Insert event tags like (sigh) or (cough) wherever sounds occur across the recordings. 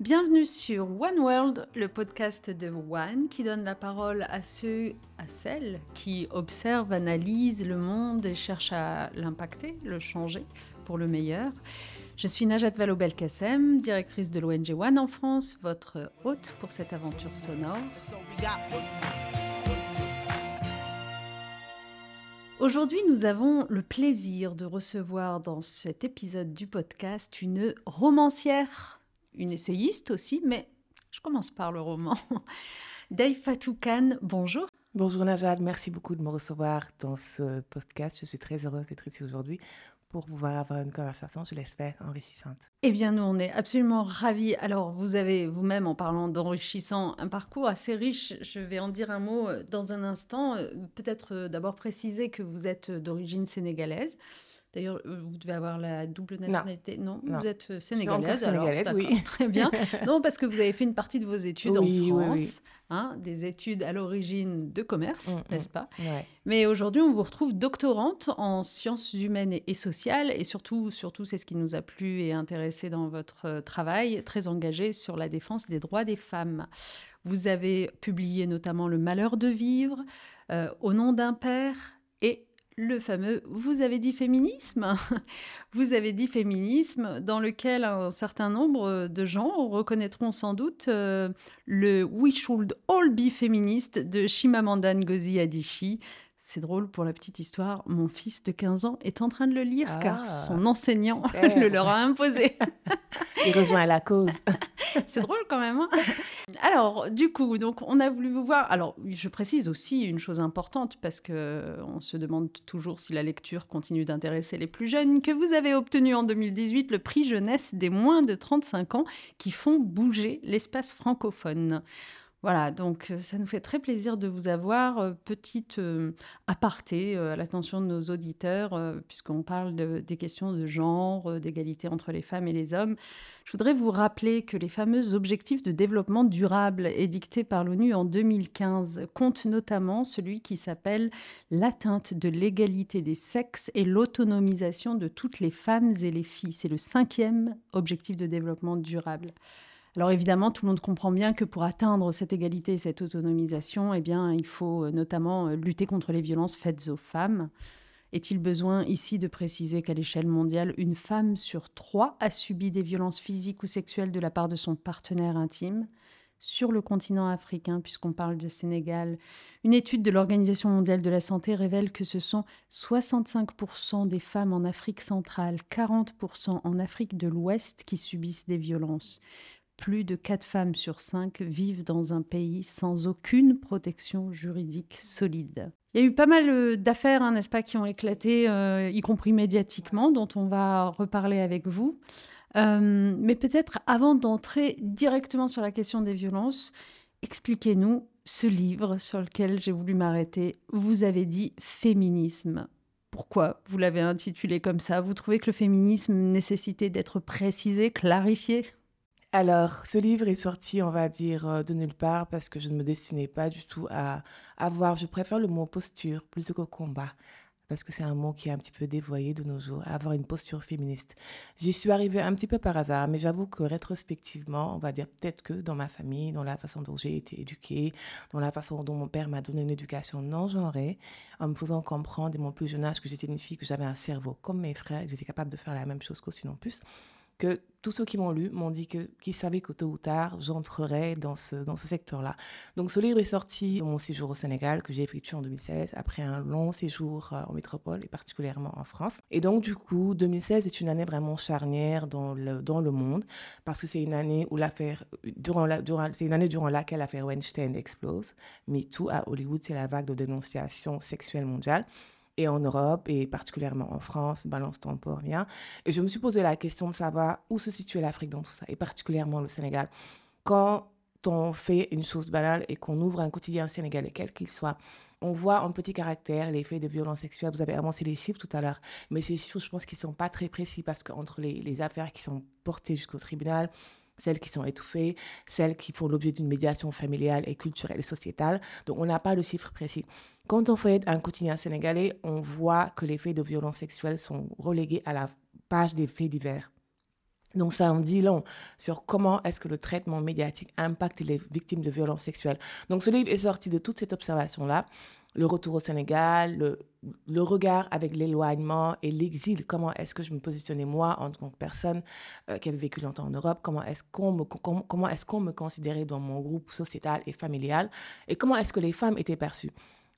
Bienvenue sur One World, le podcast de One qui donne la parole à ceux, à celles qui observent, analysent le monde et cherchent à l'impacter, le changer pour le meilleur. Je suis Najat Vallaud-Belkacem, directrice de l'ONG One en France, votre hôte pour cette aventure sonore. Aujourd'hui, nous avons le plaisir de recevoir dans cet épisode du podcast une romancière une essayiste aussi, mais je commence par le roman. (laughs) Dave Fatou Khan, bonjour. Bonjour Najat, merci beaucoup de me recevoir dans ce podcast. Je suis très heureuse d'être ici aujourd'hui pour pouvoir avoir une conversation, je l'espère, enrichissante. Eh bien, nous, on est absolument ravis. Alors, vous avez vous-même, en parlant d'enrichissant, un parcours assez riche. Je vais en dire un mot euh, dans un instant. Euh, peut-être euh, d'abord préciser que vous êtes d'origine sénégalaise. D'ailleurs, euh, vous devez avoir la double nationalité. Non, vous êtes euh, sénégalaise. sénégalaise, oui. Très bien. (laughs) non, parce que vous avez fait une partie de vos études en France, hein, des études à l'origine de commerce, mm, n'est-ce mm. pas Mais aujourd'hui, on vous retrouve doctorante en sciences humaines et, sociales, et surtout, surtout, c'est ce qui nous a plu et intéressé dans votre euh, travail, très engagée sur la défense des droits des femmes. Vous avez publié notamment Le Malheur de vivre, Au nom d'un père et le fameux vous avez dit féminisme (laughs) Vous avez dit féminisme dans lequel un certain nombre de gens reconnaîtront sans doute euh, le We should all be feminist de Chimamanda Ngozi Adichie. C'est drôle pour la petite histoire, mon fils de 15 ans est en train de le lire car ah, son enseignant (laughs) le leur a imposé. (laughs) Il rejoint la cause. (laughs) C'est drôle quand même. Hein. alors, du coup, donc on a voulu vous voir. Alors, je précise aussi une chose importante parce que on se demande toujours si la lecture continue d'intéresser les plus jeunes que vous avez obtenu en 2018 le prix jeunesse des moins de 35 ans qui font bouger l'espace francophone. Voilà, donc euh, ça nous fait très plaisir de vous avoir. Euh, petite euh, aparté à l'attention de nos auditeurs, puisqu'on parle des questions de genre, d'égalité entre les femmes et les hommes. Je voudrais vous rappeler que les fameux objectifs de développement durable édictés par l'ONU en 2015 comptent notamment celui qui s'appelle l'atteinte de l'égalité des sexes et l'autonomisation de toutes les femmes et les filles. C'est le cinquième objectif de développement durable. Alors évidemment, tout le monde comprend bien que pour atteindre cette égalité et cette autonomisation, eh il faut euh, notamment euh, lutter contre les violences faites aux femmes. Est-il besoin ici de préciser qu'à l'échelle mondiale, une femme sur trois a subi des violences physiques ou sexuelles de la part de son partenaire intime? Sur le continent africain, puisqu'on parle de Sénégal, une étude de l'Organisation mondiale de la santé révèle que ce sont 65% des femmes en Afrique centrale, 40% en Afrique de l'Ouest qui subissent des violences plus de 4 femmes sur 5 vivent dans un pays sans aucune protection juridique solide. Il y a eu pas mal euh, d'affaires, hein, n'est-ce pas, qui ont éclaté, euh, y compris médiatiquement, dont on va reparler avec vous. Euh, mais peut-être avant d'entrer directement sur la question des violences, expliquez-nous ce livre sur lequel j'ai voulu m'arrêter. Vous avez dit féminisme. Pourquoi vous l'avez intitulé comme ça? Vous trouvez que le féminisme nécessitait d'être précisé, clarifié? Alors, ce livre est sorti, on va dire, euh, de nulle part parce que je ne me destinais pas du tout à avoir, je préfère le mot posture plutôt que combat parce que c'est un mot qui est un petit peu dévoyé de nos jours, avoir une posture féministe. J'y suis arrivée un petit peu par hasard, mais j'avoue que rétrospectivement, on va dire peut-être que dans ma famille, dans la façon dont j'ai été éduquée, dans la façon dont mon père m'a donné une éducation non genrée, en me faisant comprendre dès mon plus jeune âge que j'étais une fille, que j'avais un cerveau comme mes frères, que j'étais capable de faire la même chose qu'aussi non plus, que tous ceux qui m'ont lu m'ont dit que, qu'ils savaient que tôt ou tard, j'entrerais dans ce, dans ce secteur-là. Donc ce livre est sorti dans mon séjour au Sénégal, que j'ai effectué en 2016, après un long séjour euh, en métropole, et particulièrement en France. Et donc du coup, 2016 est une année vraiment charnière dans le, dans le monde, parce que c'est une année où l'affaire, durant la, durant, c'est une année durant laquelle l'affaire Weinstein explose. Mais tout à Hollywood, c'est la vague de dénonciation sexuelle mondiale et en Europe, et particulièrement en France, balance ton port, bien. Et je me suis posé la question de savoir où se situait l'Afrique dans tout ça, et particulièrement le Sénégal. Quand on fait une chose banale et qu'on ouvre un quotidien sénégalais, quel qu'il soit, on voit en petit caractère les faits de violence sexuelle. Vous avez avancé les chiffres tout à l'heure, mais ces chiffres, je pense qu'ils ne sont pas très précis parce qu'entre les, les affaires qui sont portées jusqu'au tribunal, celles qui sont étouffées, celles qui font l'objet d'une médiation familiale et culturelle et sociétale. Donc, on n'a pas le chiffre précis. Quand on fait un quotidien sénégalais, on voit que les faits de violence sexuelle sont relégués à la page des faits divers. Donc ça en dit long sur comment est-ce que le traitement médiatique impacte les victimes de violences sexuelles. Donc ce livre est sorti de toute cette observation-là. Le retour au Sénégal, le, le regard avec l'éloignement et l'exil. Comment est-ce que je me positionnais moi en tant que personne euh, qui avait vécu longtemps en Europe? Comment est-ce qu'on me, comment, comment est-ce qu'on me considérait dans mon groupe sociétal et familial? Et comment est-ce que les femmes étaient perçues?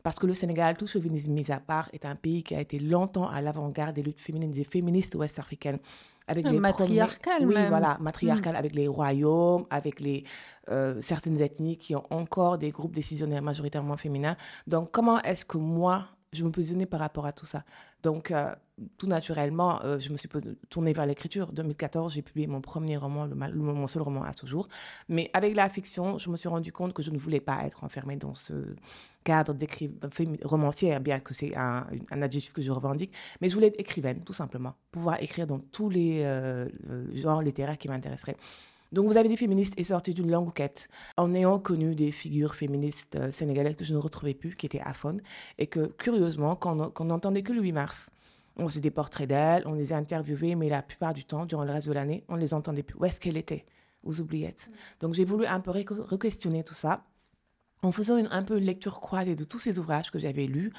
Parce que le Sénégal, tout chauvinisme mis à part, est un pays qui a été longtemps à l'avant-garde des luttes féminines et féministes ouest-africaines avec les matriarcales oui voilà matriarcales avec les royaumes avec les euh, certaines ethnies qui ont encore des groupes décisionnaires majoritairement féminins. Donc comment est-ce que moi je me positionnais par rapport à tout ça? Donc, euh, tout naturellement, euh, je me suis tournée vers l'écriture. 2014, j'ai publié mon premier roman, le, mon seul roman à ce jour. Mais avec la fiction, je me suis rendu compte que je ne voulais pas être enfermée dans ce cadre romancière, bien que c'est un, adjectif que je revendique. Mais je voulais être écrivaine, tout simplement. Pouvoir écrire dans tous les euh, genres littéraires qui m'intéresseraient. Donc vous avez des féministes et sorti d'une longue quête en ayant connu des figures féministes euh, sénégalaises que je ne retrouvais plus, qui étaient aphones, et que curieusement, quand on n'entendait que le 8 mars, on faisait des portraits d'elles, on les a interviewées, mais la plupart du temps, durant le reste de l'année, on ne les entendait plus. Où est-ce qu'elle était? Aux oubliettes. Mm. Donc j'ai voulu un peu re-questionner tout ça en faisant un peu une lecture croisée de tous ces ouvrages que j'avais lus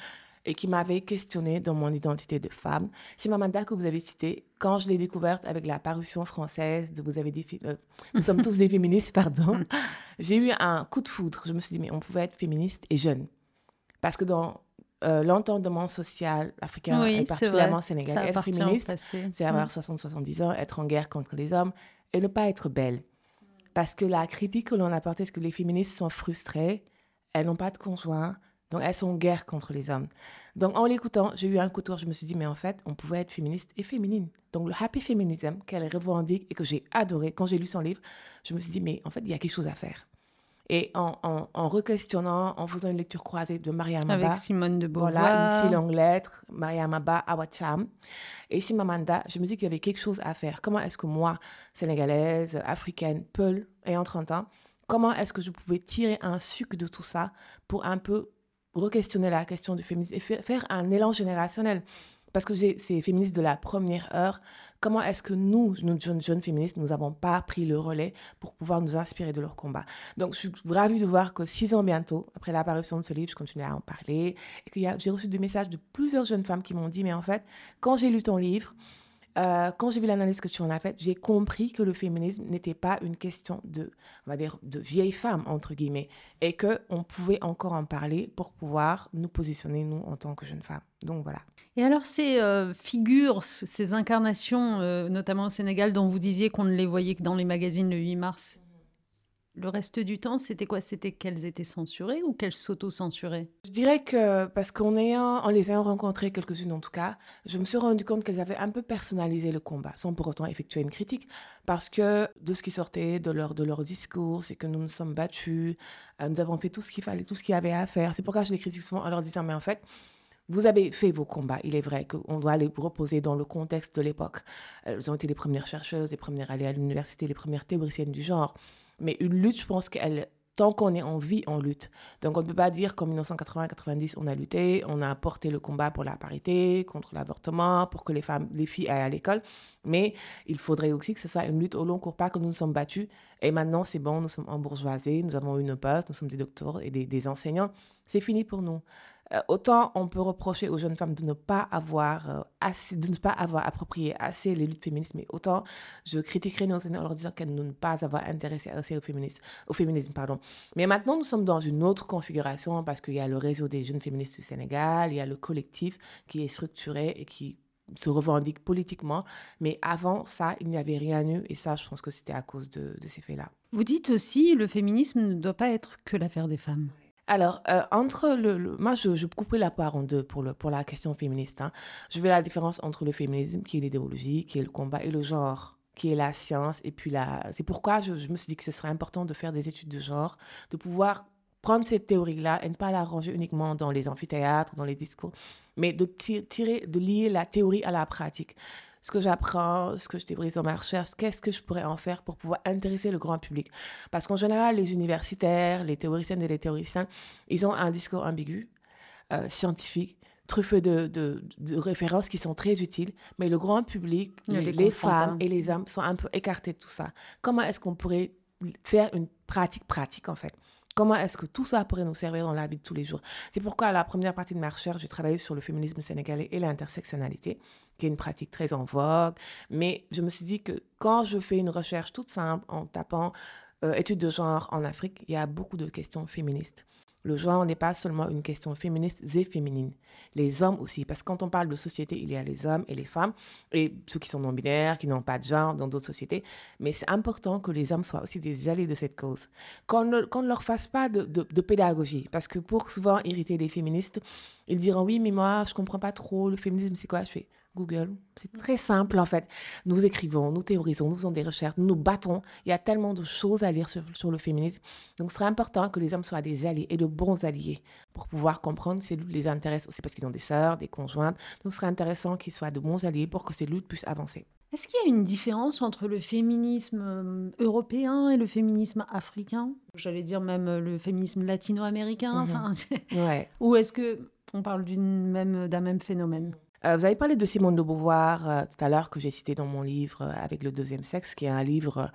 et qui m'avait questionné dans mon identité de femme. Chimamanda, que vous avez cité, quand je l'ai découverte avec la parution française de Vous avez des euh, (laughs) Nous sommes tous des féministes, pardon, (laughs) j'ai eu un coup de foudre. Je me suis dit, mais on pouvait être féministe et jeune. Parce que dans euh, l'entendement social africain et particulièrement sénégalais, être féministe, c'est avoir 60-70 ans, être en guerre contre les hommes et ne pas être belle. Parce que la critique que l'on apportait, c'est que les féministes sont frustrées, elles n'ont pas de conjoint, donc, elles sont en guerre contre les hommes. Donc, en l'écoutant, j'ai eu un coup de tour. Je me suis dit, mais en fait, on pouvait être féministe et féminine. Donc, le happy feminism qu'elle revendique et que j'ai adoré quand j'ai lu son livre, je me suis dit, mais en fait, il y a quelque chose à faire. Et en, en, en re-questionnant, en faisant une lecture croisée de Maria Maba. Avec Simone de Beauvoir. Voilà, une si longue lettre, Maria Maba, Awacham. Et Simamanda, je me dis qu'il y avait quelque chose à faire. Comment est-ce que moi, sénégalaise, africaine, Peul, ayant 30 ans, comment est-ce que je pouvais tirer un sucre de tout ça pour un peu re-questionner la question du féminisme et faire un élan générationnel? Parce que c'est féministes de la première heure. Comment est-ce que nous, nous jeunes, jeunes féministes, nous n'avons pas pris le relais pour pouvoir nous inspirer de leur combat? Donc, je suis ravie de voir que six ans bientôt, après l'apparition de ce livre, je continue à en parler. Et que j'ai reçu des messages de plusieurs jeunes femmes qui m'ont dit, mais en fait, quand j'ai lu ton livre, euh, quand j'ai vu l'analyse que tu en as faite, j'ai compris que le féminisme n'était pas une question de, on va dire, de vieille femme, entre guillemets, et qu'on pouvait encore en parler pour pouvoir nous positionner, nous, en tant que jeunes femmes. Donc voilà. Et alors ces euh, figures, ces incarnations, euh, notamment au Sénégal, dont vous disiez qu'on ne les voyait que dans les magazines le 8 mars, le reste du temps, c'était quoi? C'était qu'elles étaient censurées ou qu'elles s'auto-censuraient? Je dirais que, parce qu'en les ayant rencontrées, quelques-unes en tout cas, je me suis rendu compte qu'elles avaient un peu personnalisé le combat, sans pour autant effectuer une critique, parce que de ce qui sortait de leur, discours, c'est que nous nous sommes battus, euh, nous avons fait tout ce qu'il fallait, tout ce qu'il y avait à faire. C'est pourquoi je les critique souvent en leur disant, mais en fait, vous avez fait vos combats. Il est vrai qu'on doit les reposer dans le contexte de l'époque. Elles ont été les premières chercheuses, les premières allées à l'université, les premières théoriciennes du genre. Mais une lutte, je pense qu'elle, tant qu'on est en vie, on lutte. Donc on ne peut pas dire qu'en 1980-90, on a lutté, on a porté le combat pour la parité, contre l'avortement, pour que les femmes, les filles aillent à l'école. Mais il faudrait aussi que ce soit une lutte au long cours, pas que nous nous sommes battus. Et maintenant, c'est bon, nous sommes en bourgeoisie, nous avons une poste, nous sommes des docteurs et des enseignants. C'est fini pour nous. Euh, autant on peut reprocher aux jeunes femmes de ne pas avoir euh, assez, de ne pas avoir approprié assez les luttes féministes, mais autant je critiquerai nos aînés en leur disant qu'elles ne pas avoir intéressé assez au féminisme, au féminisme, pardon. Mais maintenant, nous sommes dans une autre configuration parce qu'il y a le réseau des jeunes féministes du Sénégal, il y a le collectif qui est structuré et qui se revendique politiquement. Mais avant ça, il n'y avait rien eu. Et ça, je pense que c'était à cause de, de ces faits-là. Vous dites aussi, le féminisme ne doit pas être que l'affaire des femmes. Alors, euh, entre le, moi, je, je couperai la part en deux pour, le, pour la question féministe. Hein. Je veux la différence entre le féminisme, qui est l'idéologie, qui est le combat, et le genre, qui est la science. Et puis, la... c'est pourquoi je, me suis dit que ce serait important de faire des études de genre, de pouvoir prendre cette théorie-là et ne pas la ranger uniquement dans les amphithéâtres, dans les discours, mais de tirer, de lier la théorie à la pratique ce que j'apprends, ce que je débrise dans ma recherche, qu'est-ce que je pourrais en faire pour pouvoir intéresser le grand public? Parce qu'en général, les universitaires, les théoriciennes et les théoriciens, ils ont un discours ambigu, euh, scientifique, truffé de, de, de, références qui sont très utiles, mais le grand public, les, les femmes et les hommes sont un peu écartés de tout ça. Comment est-ce qu'on pourrait faire une pratique pratique, en fait? Comment est-ce que tout ça pourrait nous servir dans la vie de tous les jours? C'est pourquoi, à la première partie de ma recherche, j'ai travaillé sur le féminisme sénégalais et l'intersectionnalité, qui est une pratique très en vogue. Mais je me suis dit que quand je fais une recherche toute simple en tapant euh, études de genre en Afrique, il y a beaucoup de questions féministes. Le genre n'est pas seulement une question féministe et féminine. Les hommes aussi, parce que quand on parle de société, il y a les hommes et les femmes, et ceux qui sont non-binaires, qui n'ont pas de genre dans d'autres sociétés. Mais c'est important que les hommes soient aussi des alliés de cette cause. Qu'on ne, ne leur fasse pas de, pédagogie, parce que pour souvent irriter les féministes, ils diront oui, mais moi, je comprends pas trop, le féminisme, c'est quoi Je fais? Google. C'est très simple en fait. Nous écrivons, nous théorisons, nous faisons des recherches, nous nous battons. Il y a tellement de choses à lire sur, le féminisme. Donc ce serait important que les hommes soient des alliés et de bons alliés pour pouvoir comprendre ces luttes les intéressent aussi parce qu'ils ont des sœurs, des conjointes. Donc ce serait intéressant qu'ils soient de bons alliés pour que ces luttes puissent avancer. Est-ce qu'il y a une différence entre le féminisme euh, européen et le féminisme africain? J'allais dire même euh, le féminisme latino-américain. Mhm. Enfin, (laughs) ouais. Ou est-ce que on parle même d'un même phénomène? Euh, vous avez parlé de Simone de Beauvoir euh, tout à l'heure, que j'ai cité dans mon livre euh, avec le deuxième sexe, qui est un livre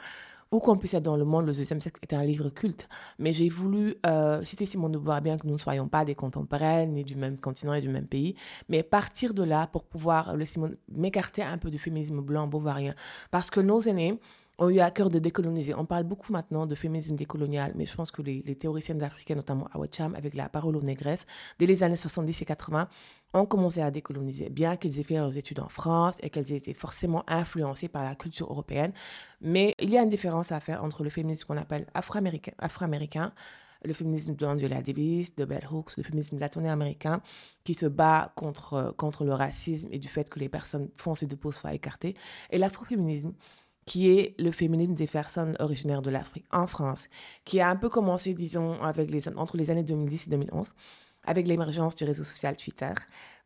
où qu'on puisse être dans le monde, le deuxième sexe est un livre culte. Mais j'ai voulu citer Simone de Beauvoir, bien que nous ne soyons pas des contemporaines, ni du même continent et du même pays, mais partir de là pour pouvoir m'écarter un peu du féminisme blanc beauvoirien. Parce que nos aînés, ont eu à cœur de décoloniser. On parle beaucoup maintenant de féminisme décolonial, mais je pense que les, théoriciennes africaines, notamment Awacham, avec la parole aux négresses, dès les années 70 et 80, ont commencé à décoloniser, bien qu'elles aient fait leurs études en France et qu'elles aient été forcément influencées par la culture européenne. Mais il y a une différence à faire entre le féminisme qu'on appelle afro-américain, le féminisme de Angela Davis, de Bell Hooks, le féminisme latino-américain, qui se bat contre, contre le racisme et du fait que les personnes foncées de peau soient écartées, et l'afroféminisme, qui est le féminisme des personnes originaires de l'Afrique en France, qui a un peu commencé, disons, entre les années 2010 et 2011, avec l'émergence du réseau social Twitter,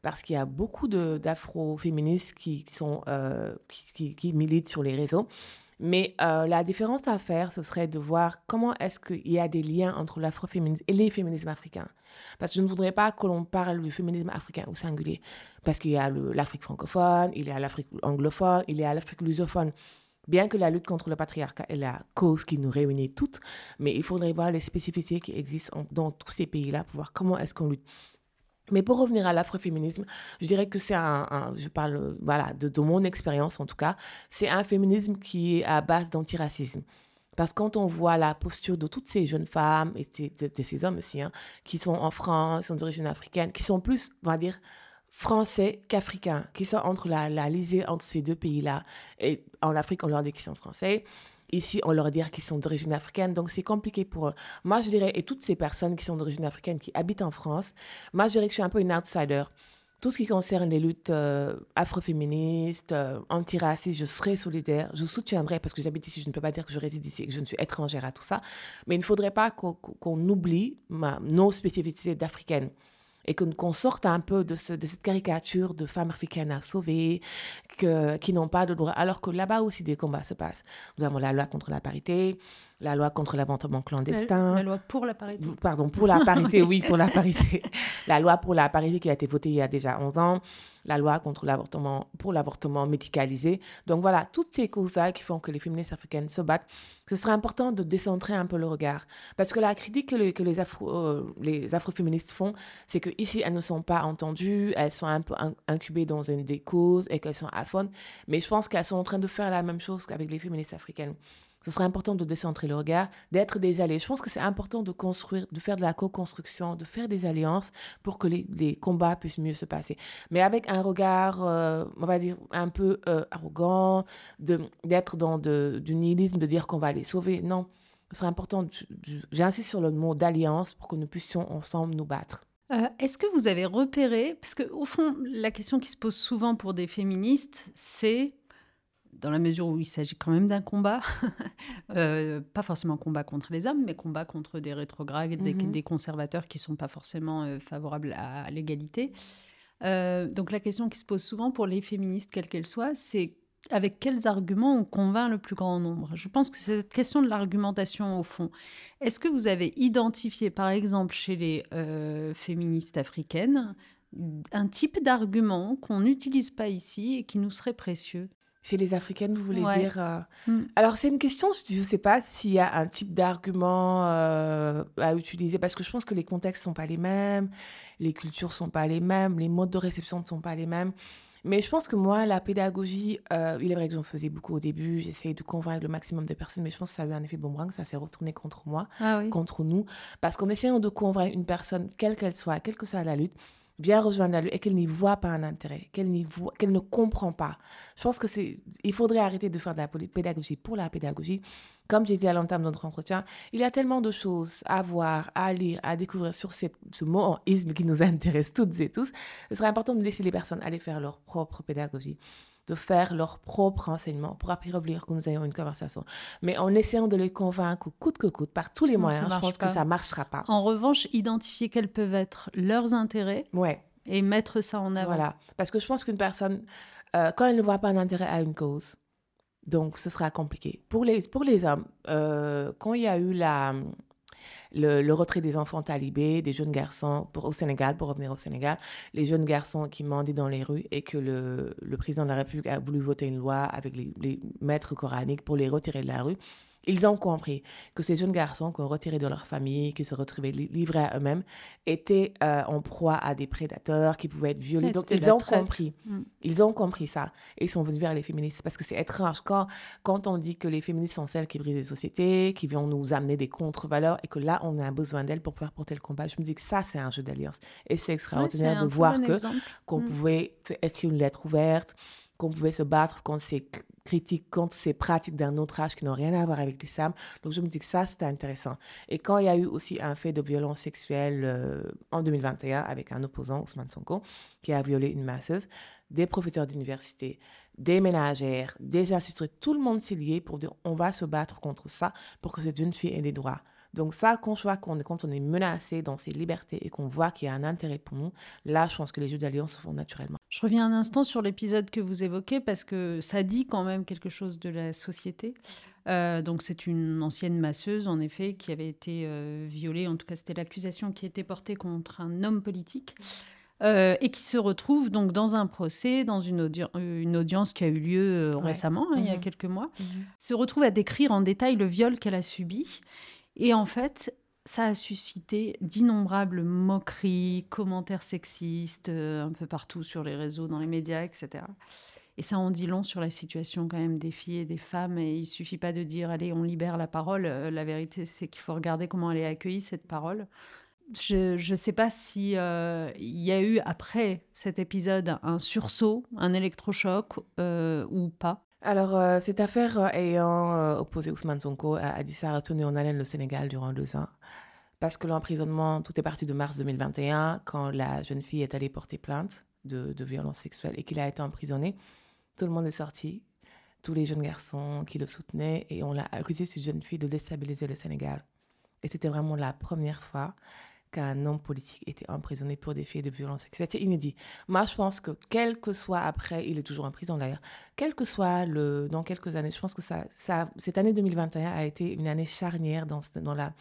parce qu'il y a beaucoup d'afro-féministes qui, sont, euh, qui, militent sur les réseaux. Mais euh, la différence à faire, ce serait de voir comment est-ce qu'il y a des liens entre l'afroféminisme et les féminismes africains. Parce que je ne voudrais pas que l'on parle du féminisme africain au singulier. Parce qu'il y a l'Afrique francophone, il y a l'Afrique anglophone, il y a l'Afrique lusophone. Bien que la lutte contre le patriarcat est la cause qui nous réunit toutes, mais il faudrait voir les spécificités qui existent dans tous ces pays-là pour voir comment est-ce qu'on lutte. Mais pour revenir à l'afroféminisme, je dirais que c'est un, je parle voilà, de, mon expérience en tout cas, c'est un féminisme qui est à base d'antiracisme. Parce que quand on voit la posture de toutes ces jeunes femmes et de, ces hommes aussi, hein, qui sont en France, sont d'origine africaine, qui sont plus, on va dire, français qu'africains, qui sont entre la, la lisée entre ces deux pays-là. Et en Afrique, on leur dit qu'ils sont français. Ici, on leur dit qu'ils sont d'origine africaine, donc c'est compliqué pour eux. Moi, je dirais, et toutes ces personnes qui sont d'origine africaine, qui habitent en France, moi, je dirais que je suis un peu une outsider. Tout ce qui concerne les luttes euh, afroféministes, euh, antiracistes, je serai solidaire, je soutiendrai, parce que j'habite ici, je ne peux pas dire que je réside ici, que je ne suis étrangère à tout ça, mais il ne faudrait pas qu'on oublie ma, nos spécificités d'africaines et qu'on sorte un peu de, ce, de, cette caricature de femmes africaines à sauver, que, qui n'ont pas de droit, alors que là-bas aussi des combats se passent. Nous avons la loi contre la parité, la loi contre l'avortement clandestin. La, loi pour la parité. Pardon, pour la parité, (laughs) oui, pour la parité. La loi pour la parité qui a été votée il y a déjà 11 ans. La loi contre l'avortement, pour l'avortement médicalisé. Donc voilà, toutes ces causes-là qui font que les féministes africaines se battent. Ce serait important de décentrer un peu le regard. Parce que la critique que, les, que les, afro, euh, les afroféministes font, c'est qu'ici, elles ne sont pas entendues, elles sont un peu incubées dans une des causes et qu'elles sont affondées. Mais je pense qu'elles sont en train de faire la même chose qu'avec les féministes africaines ce serait important de décentrer le regard, d'être des alliés. Je pense que c'est important de construire, de faire de la co-construction, de faire des alliances pour que les, combats puissent mieux se passer. Mais avec un regard, euh, on va dire, un peu euh, arrogant, d'être dans du nihilisme, de dire qu'on va les sauver. Non, ce serait important, j'insiste sur le mot d'alliance pour que nous puissions ensemble nous battre. Euh, est-ce que vous avez repéré, parce qu'au fond, la question qui se pose souvent pour des féministes, c'est dans la mesure où il s'agit quand même d'un combat, (laughs) euh, pas forcément combat contre les hommes, mais combat contre des rétrogrades, des, mhm. conservateurs qui ne sont pas forcément euh, favorables à, l'égalité. Euh, donc la question qui se pose souvent pour les féministes, quelles qu'elles soient, c'est avec quels arguments on convainc le plus grand nombre? Je pense que c'est cette question de l'argumentation au fond. Est-ce que vous avez identifié, par exemple, chez les féministes africaines, un type d'argument qu'on n'utilise pas ici et qui nous serait précieux? Chez les Africaines, vous voulez dire euh, mm. Alors, c'est une question, je ne sais pas s'il y a un type d'argument euh, à utiliser, parce que je pense que les contextes ne sont pas les mêmes, les cultures ne sont pas les mêmes, les modes de réception ne sont pas les mêmes. Mais je pense que moi, la pédagogie, euh, il est vrai que j'en faisais beaucoup au début, j'essayais de convaincre le maximum de personnes, mais je pense que ça a eu un effet boomerang, ça s'est retourné contre moi, ah contre nous, parce qu'en essayant de convaincre une personne, quelle qu'elle soit, quelle que soit la lutte, vient rejoindre la lutte et qu'elle n'y voit pas un intérêt, qu'elle qu'elle ne comprend pas. Je pense que c'est, il faudrait arrêter de faire de la pédagogie pour la pédagogie. Comme j'ai dit à l'entame de notre entretien, il y a tellement de choses à voir, à lire, à découvrir sur ce mot isme qui nous (laughs) intéresse toutes et tous. Ce serait important de laisser les personnes aller faire leur propre pédagogie de faire leur propre enseignement pour après revenir que nous ayons une conversation. Mais en essayant de les convaincre coûte que coûte, par tous les moyens, je pense que ça ne marchera pas. En revanche, identifier quels peuvent être leurs intérêts ouais. et mettre ça en avant. Voilà, parce que je pense qu'une personne, euh, quand elle ne voit pas d'intérêt à une cause, donc ce sera compliqué. Pour les, pour les hommes, euh, quand il y a eu la, le, retrait des enfants talibés, des jeunes garçons au Sénégal, pour revenir au Sénégal, les jeunes garçons qui mendaient dans les rues et que le, le président de la République a voulu voter une loi avec les maîtres coraniques pour les retirer de la rue. Ils ont compris que ces jeunes garçons qu'on retirait de leur famille, qui se retrouvaient livrés à eux-mêmes, étaient euh, en proie à des prédateurs qui pouvaient être violés. Donc, ils ont compris. Mm. Ils ont compris ça. Et ils sont venus vers les féministes. Parce que c'est étrange. Quand, quand on dit que les féministes sont celles qui brisent les sociétés, qui vont nous amener des contre-valeurs, et que là, on a besoin d'elles pour pouvoir porter le combat, je me dis que ça, c'est un jeu d'alliance. Et c'est extraordinaire de voir que qu'on mm. pouvait écrire une lettre ouverte, qu'on pouvait se battre contre ces critiques, contre ces pratiques d'un autre âge qui n'ont rien à voir avec l'islam. Donc je me dis que ça, c'était intéressant. Et quand il y a eu aussi un fait de violence sexuelle euh, en 2021 avec un opposant, Ousmane Sonko, qui a violé une masseuse, des professeurs d'université, des ménagères, des institutrices, tout le monde s'est lié pour dire on va se battre contre ça pour que cette jeune fille ait des droits. Donc ça, je vois qu'on quand on est menacé dans ses libertés et qu'on voit qu'il y a un intérêt pour nous, là, je pense que les jeux d'alliance se font naturellement. Je reviens un instant sur l'épisode que vous évoquez parce que ça dit quand même quelque chose de la société. Euh, donc c'est une ancienne masseuse, en effet, qui avait été euh, violée, en tout cas c'était l'accusation qui était portée contre un homme politique. Euh, et qui se retrouve donc dans un procès, dans une, une audience qui a eu lieu récemment, hein, il y a mhm. quelques mois, mhm. se retrouve à décrire en détail le viol qu'elle a subi. Et en fait, ça a suscité d'innombrables moqueries, commentaires sexistes euh, un peu partout sur les réseaux, dans les médias, etc. Et ça en dit long sur la situation quand même des filles et des femmes. Et il suffit pas de dire allez, on libère la parole. Euh, la vérité, c'est qu'il faut regarder comment elle est accueillie cette parole. Je ne sais pas si euh, il y a eu après cet épisode un sursaut, un électrochoc ou pas. Alors, euh, cette affaire euh, ayant euh, opposé Ousmane Sonko à Adissa a retenu en haleine le Sénégal durant deux ans. Parce que l'emprisonnement, tout est parti de mars 2021, quand la jeune fille est allée porter plainte de, de violence sexuelle et qu'il a été emprisonné. Tout le monde est sorti, tous les jeunes garçons qui le soutenaient, et on l'a accusé, cette jeune fille, de déstabiliser le Sénégal. Et c'était vraiment la première fois qu'un homme politique était emprisonné pour des faits de violence sexuelle. C'est inédit. Moi, je pense que quel que soit après, il est toujours en prison d'ailleurs, quel que soit le, dans quelques années, je pense que ça, ça, cette année 2021 a été une année charnière dans, dans la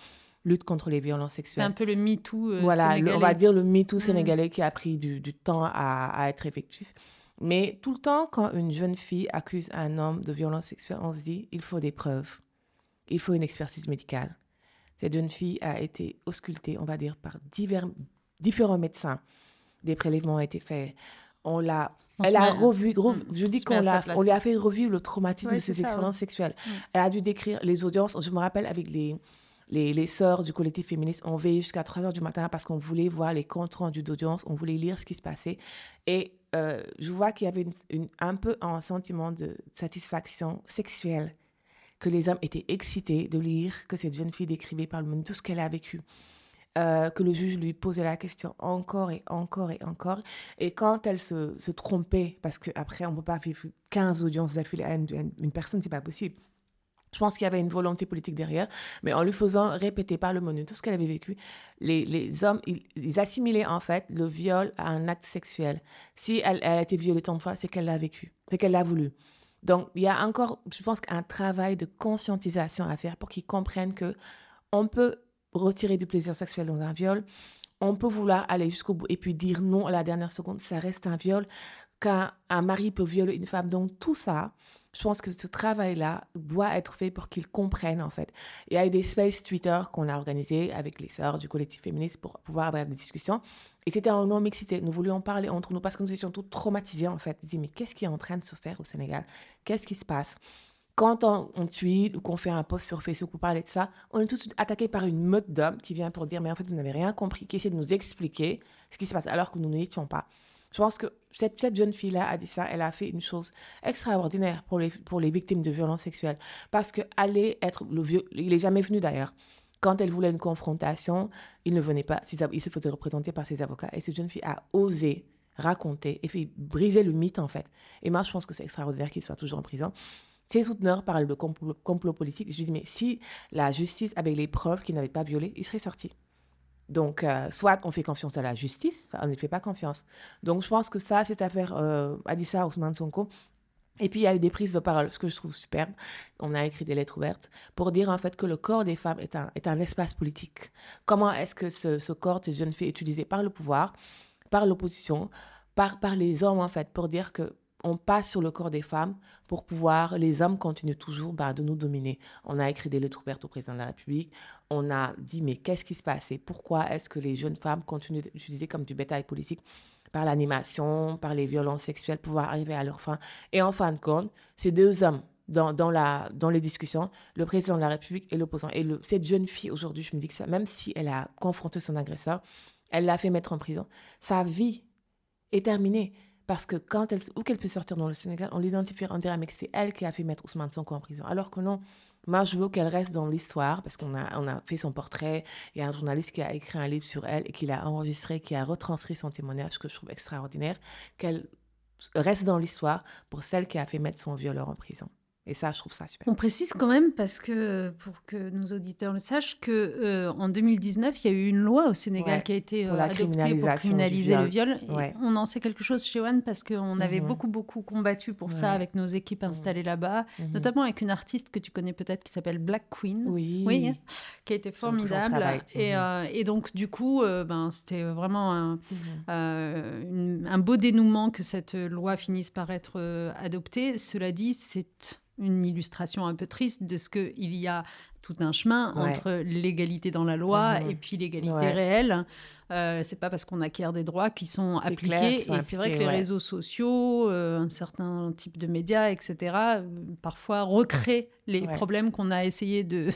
lutte contre les violences sexuelles. C'est un peu le MeToo euh, Voilà, on va dire le MeToo mmh. sénégalais qui a pris du, du temps à, à, être effectif. Mais tout le temps, quand une jeune fille accuse un homme de violence sexuelle, on se dit, il faut des preuves. Il faut une expertise médicale. Cette jeune fille a été auscultée, on va dire, par divers, différents médecins. Des prélèvements ont été faits. On l'a, elle a revu, hmm. je dis qu'on l'a, on lui a fait revivre le traumatisme de ses expériences sexuelles. Hmm. Elle a dû décrire les audiences. Je me rappelle avec les, les, les sœurs du collectif féministe, on veillait jusqu'à 3 heures du matin parce qu'on voulait voir les comptes rendus d'audience, on voulait lire ce qui se passait. Et euh, je vois qu'il y avait une, un peu un sentiment de satisfaction sexuelle que les hommes étaient excités de lire que cette jeune fille décrivait par le tout ce qu'elle a vécu. Euh, que le juge lui posait la question encore et encore et encore. Et quand elle se, trompait, parce qu'après, on ne peut pas vivre 15 audiences d'affilée à une, une personne, c'est pas possible. Je pense qu'il y avait une volonté politique derrière, mais en lui faisant répéter par le menu tout ce qu'elle avait vécu, les, les hommes, ils, assimilaient en fait le viol à un acte sexuel. Si elle, elle a été violée tant de fois, c'est qu'elle l'a vécu, c'est qu'elle l'a voulu. Donc, il y a encore, je pense, un travail de conscientisation à faire pour qu'ils comprennent que on peut retirer du plaisir sexuel dans un viol, on peut vouloir aller jusqu'au bout et puis dire non à la dernière seconde, ça reste un viol. Qu'un un mari peut violer une femme. Donc tout ça, je pense que ce travail-là doit être fait pour qu'ils comprennent en fait. Il y a eu des spaces Twitter qu'on a organisés avec les sœurs du collectif féministe pour pouvoir avoir des discussions. Et c'était en non-mixité. Nous voulions parler entre nous parce que nous étions tous traumatisés en fait. Dit, mais qu'est-ce qui est en train de se faire au Sénégal? Qu'est-ce qui se passe? Quand on, on tweet ou qu'on fait un post sur Facebook pour parler de ça, on est tout de suite attaqué par une meute d'hommes qui vient pour dire mais en fait vous n'avez rien compris, qui essaie de nous expliquer ce qui se passe alors que nous n'étions pas. Je pense que cette, cette jeune fille-là a dit ça, elle a fait une chose extraordinaire pour les, pour les victimes de violences sexuelles. Parce que aller être le vieux, il n'est jamais venu d'ailleurs. Quand elle voulait une confrontation, il ne venait pas, il se faisait représenter par ses avocats. Et cette jeune fille a osé raconter et fait briser le mythe en fait. Et moi, je pense que c'est extraordinaire qu'il soit toujours en prison. Ses souteneurs parlent de complot, politique. Je lui dis, mais si la justice avait les preuves qu'il n'avait pas violé, il serait sorti. Donc, euh, soit on fait confiance à la justice, on ne fait pas confiance. Donc, je pense que ça, cette affaire euh, Adissa Ousmane Sonko, et puis, il y a eu des prises de parole, ce que je trouve superbe. On a écrit des lettres ouvertes pour dire en fait que le corps des femmes est un, est un espace politique. Comment est-ce que ce, corps de jeunes filles est utilisé par le pouvoir, par l'opposition, par, par les hommes en fait, pour dire que on passe sur le corps des femmes pour pouvoir, les hommes continuent toujours bah, de nous dominer. On a écrit des lettres ouvertes au président de la République, on a dit mais qu'est-ce qui se passe pourquoi est-ce que les jeunes femmes continuent d'utiliser comme du bétail politique par l'animation, par les violences sexuelles, pouvoir arriver à leur fin. Et en fin de compte, ces deux hommes dans, dans, la, dans les discussions, le président de la République et l'opposant. Et cette jeune fille, aujourd'hui, je me dis que même si elle a confronté son agresseur, elle l'a fait mettre en prison, sa vie est terminée. Parce que quand elle, où qu'elle peut sortir dans le Sénégal, on l'identifie, on dirait que c'est elle qui a fait mettre Ousmane Sonko en prison. Alors que non, moi je veux qu'elle reste dans l'histoire parce qu'on a, on a fait son portrait. Il y a un journaliste qui a écrit un livre sur elle et qui l'a enregistré, qui a retranscrit son témoignage, que je trouve extraordinaire. Qu'elle reste dans l'histoire pour celle qui a fait mettre son violeur en prison. Et ça, je trouve ça super. On précise quand même, parce que pour que nos auditeurs le sachent, que euh, en 2019, il y a eu une loi au Sénégal Ouais, qui a été euh, adoptée pour criminaliser le viol. Ouais. On en sait quelque chose chez One parce qu'on avait Mhm. beaucoup, beaucoup combattu pour ça avec nos équipes installées là-bas, Mhm. notamment avec une artiste que tu connais peut-être qui s'appelle Black Queen. Oui. Oui, qui a été formidable. Et, Mhm. euh, et donc, du coup, ben, c'était vraiment un, Mhm. une- un beau dénouement que cette loi finisse par être adoptée. Cela dit, c'est une illustration un peu triste de ce qu'il y a tout un chemin Ouais. entre l'égalité dans la loi Mhm. et puis l'égalité Ouais. réelle. Euh, c'est pas parce qu'on acquiert des droits qui sont appliqués. clair qu'ils sont et c'est vrai que les ouais. réseaux sociaux, euh, un certain type de médias, etc., euh, parfois recréent les problèmes qu'on a essayé de,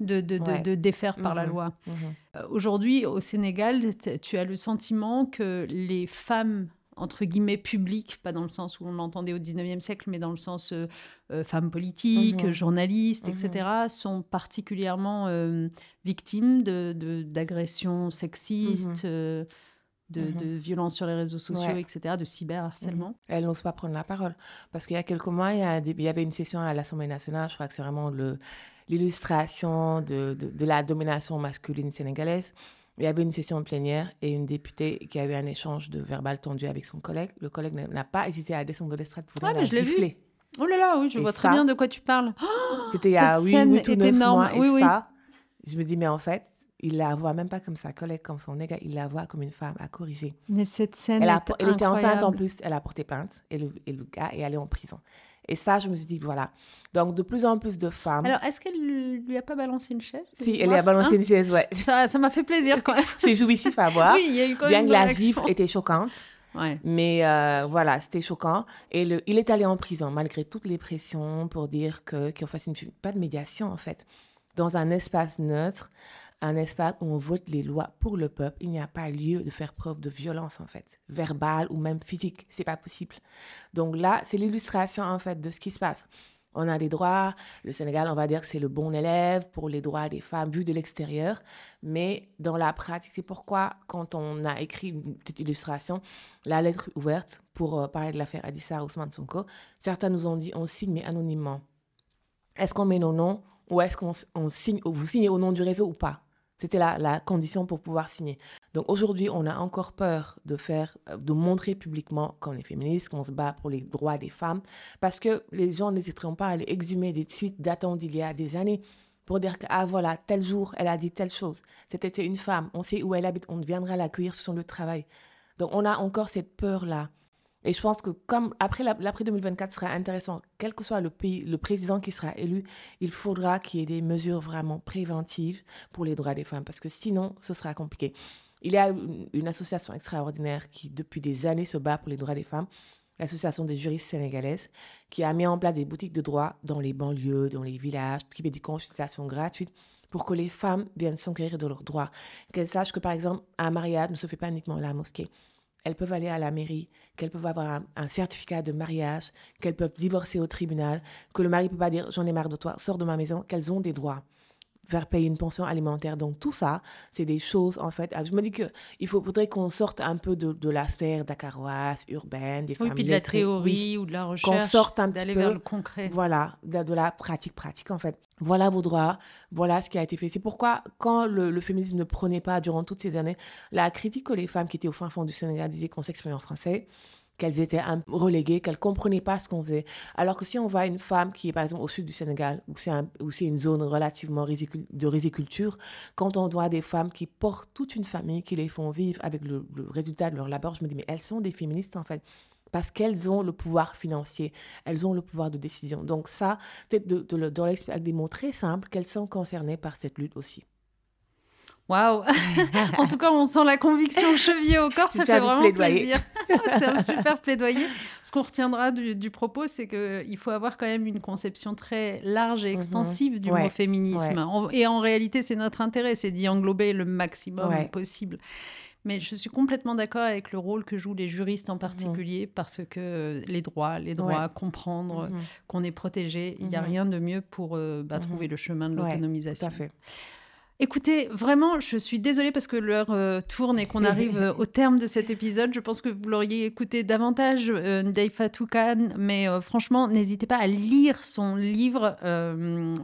de, de, de- défaire par la Mhm. loi. Mhm. Euh, Aujourd'hui, au Sénégal, tu as le sentiment que les femmes, entre guillemets, publiques, pas dans le sens où on l'entendait au 19e siècle, mais dans le sens euh, euh, femmes politiques, Mhm. journalistes, etc., sont particulièrement euh, victimes de- de- d'agressions sexistes, euh, de, de violences sur les réseaux sociaux, Ouais. etc., de cyberharcèlement. Elle n'ose pas prendre la parole. Parce qu'il y a quelques mois, il y, a des- il y avait une session à l'Assemblée nationale, je crois que c'est vraiment l'illustration de, de- de la domination masculine sénégalaise. Il y avait une session plénière et une députée qui a eu un échange de verbal tendu avec son collègue. Le collègue n'a- pas hésité à descendre de l'estrade pour Ah, mais la je l'ai. Oh là là, oui, je Et vois très bien de quoi tu parles. (gasps) C'était il y a Cette 8, scène 8 ou est 9 énorme. mois. Et Oui, oui. ça, je me dis, mais en fait, il la voit même pas comme sa collègue, comme son nègre, il la voit comme une femme à corriger. Mais cette scène Elle, a, est elle était enceinte en plus, elle a porté plainte et le, et le gars est allé en prison. Et ça, je me suis dit, voilà. Donc, de plus en plus de femmes. Alors, est-ce qu'elle lui a pas balancé une chaise si, elle lui a balancé Hein une chaise, ouais. Ça ça m'a fait plaisir quand (laughs) même. C'est jouissif à voir. Oui, il y a eu quand bien même que la gifle était choquante. Ouais. Mais euh, voilà, c'était choquant. Et le, il est allé en prison, malgré toutes les pressions, pour dire que qu'on fasse une, pas de médiation, en fait. Dans un espace neutre, un espace où on vote les lois pour le peuple, il n'y a pas lieu de faire preuve de violence, en fait, verbale ou même physique. C'est pas possible. Donc là, c'est l'illustration, en fait, de ce qui se passe. On a des droits. Le Sénégal, on va dire que c'est le bon élève pour les droits des femmes vus de l'extérieur. Mais dans la pratique, c'est pourquoi, quand on a écrit une petite illustration, la lettre ouverte pour euh, parler de l'affaire Adissa Ousmane Sonko, certains nous ont dit on signe, mais anonymement. Est-ce qu'on met nos noms ou est-ce qu'on signe, ou vous signez au nom du réseau ou pas? C'était la, la condition pour pouvoir signer. Donc aujourd'hui, on a encore peur de faire, euh, de montrer publiquement qu'on est féministe, qu'on se bat pour les droits des femmes, parce que les gens n'hésiteront pas à aller exhumer des tweets datant d'il y a des années pour dire que, ah voilà, tel jour, elle a dit telle chose. C'était une femme, on sait où elle habite, on viendra l'accueillir sur le travail. Donc on a encore cette peur-là. Et je pense que comme après l'après 2024 sera intéressant, quel que soit le pays, le président qui sera élu, il faudra qu'il y ait des mesures vraiment préventives pour les droits des femmes, parce que sinon, ce sera compliqué. Il y a une, association extraordinaire qui, depuis des années, se bat pour les droits des femmes, l'association des juristes sénégalaises, qui a mis en place des boutiques de droit dans les banlieues, dans les villages, qui fait des consultations gratuites pour que les femmes viennent s'enquérir de leurs droits. Qu'elles sachent que, par exemple, un mariage ne se fait pas uniquement à la mosquée elles peuvent aller à la mairie, qu'elles peuvent avoir un, certificat de mariage, qu'elles peuvent divorcer au tribunal, que le mari peut pas dire j'en ai marre de toi, sors de ma maison, qu'elles ont des droits faire payer une pension alimentaire. Donc tout ça, c'est des choses en fait. Je me dis qu'il faudrait qu'on sorte un peu de, la sphère dakaroise, urbaine, des oui, puis de la théorie ou de la recherche. Qu'on sorte un petit peu. vers le concret. Voilà, de, la pratique pratique en fait. Voilà vos droits, voilà ce qui a été fait. C'est pourquoi quand le, féminisme ne prenait pas durant toutes ces années, la critique que les femmes qui étaient au fin fond du Sénégal disaient qu'on s'exprimait en français, qu'elles étaient reléguées, qu'elles ne comprenaient pas ce qu'on faisait. Alors que si on voit une femme qui est par exemple au sud du Sénégal, où c'est un, une zone relativement de riziculture, quand on voit des femmes qui portent toute une famille, qui les font vivre avec le, résultat de leur labeur, je me dis, mais elles sont des féministes en fait parce qu'elles ont le pouvoir financier, elles ont le pouvoir de décision. Donc ça, peut-être de, de, de avec des mots très simples qu'elles sont concernées par cette lutte aussi. Waouh (laughs) En tout cas, on sent la conviction chevillée au corps, ça fait vraiment plaisir. (laughs) c'est un super plaidoyer. Ce qu'on retiendra du, propos, c'est qu'il faut avoir quand même une conception très large et mhm. extensive du mot féminisme. et en réalité, c'est notre intérêt, c'est d'y englober le maximum possible. Mais je suis complètement d'accord avec le rôle que jouent les juristes en mhm. particulier, parce que les droits, les droits, comprendre mhm. qu'on est protégé, il n'y a rien de mieux pour euh, bah, trouver le chemin de l'autonomisation. Tout à fait. Écoutez, vraiment, je suis désolée parce que l'heure euh, tourne et qu'on (laughs) arrive euh, au terme de cet épisode. Je pense que vous l'auriez écouté davantage, euh, Ndeifa Toukan, mais euh, franchement, n'hésitez pas à lire son livre.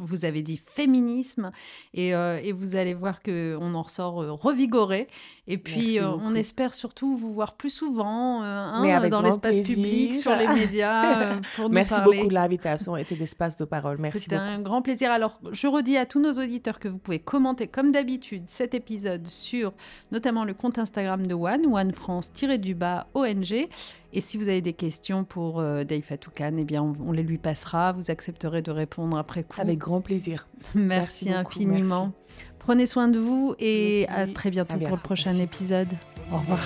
vous avez dit féminisme et, et vous allez voir qu'on en ressort revigoré. Et puis, on espère surtout vous voir plus souvent hein, dans l'espace public, sur les médias, (laughs) pour nous Merci beaucoup de l'invitation et de l'espace de parole. Merci C'était un grand plaisir. Alors, je redis à tous nos auditeurs que vous pouvez commenter, comme d'habitude, cet épisode sur notamment le compte Instagram de One, One France-du-bas ONG. Et si vous avez des questions pour euh, Dave Fatoukan, eh bien, on, les lui passera. Vous accepterez de répondre après coup. Avec grand plaisir. (laughs) Merci, infiniment. Prenez soin de vous et à très bientôt pour le prochain épisode. Au revoir.